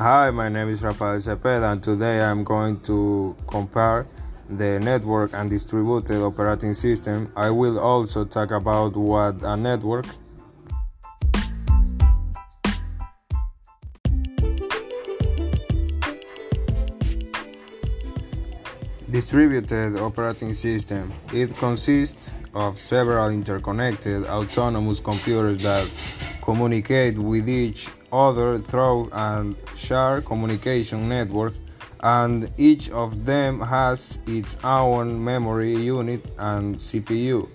Hi, my name is Rafael Cepeda, and today I'm going to compare the network and distributed operating system. I will also talk about what a network Distributed operating system. It consists of several interconnected autonomous computers that communicate with each other through a shared communication network and each of them has its own memory unit and CPU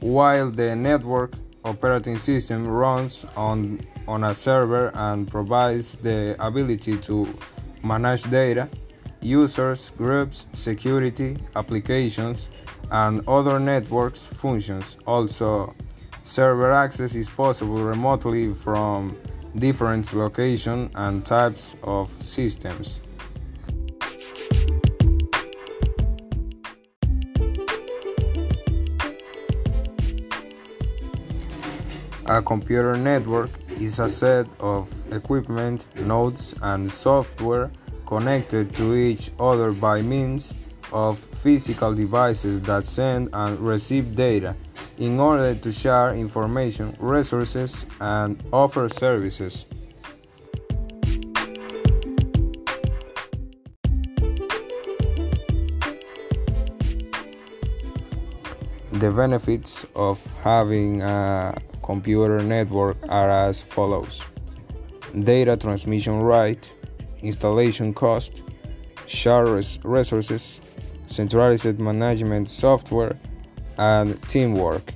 while the network operating system runs on on a server and provides the ability to manage data users, groups, security, applications, and other networks functions. Also, server access is possible remotely from different locations and types of systems. A computer network is a set of equipment, nodes, and software connected to each other by means of physical devices that send and receive data in order to share information, resources, and offer services. The benefits of having a computer network are as follows data transmission rate installation cost, shared resources, centralized management software, and teamwork.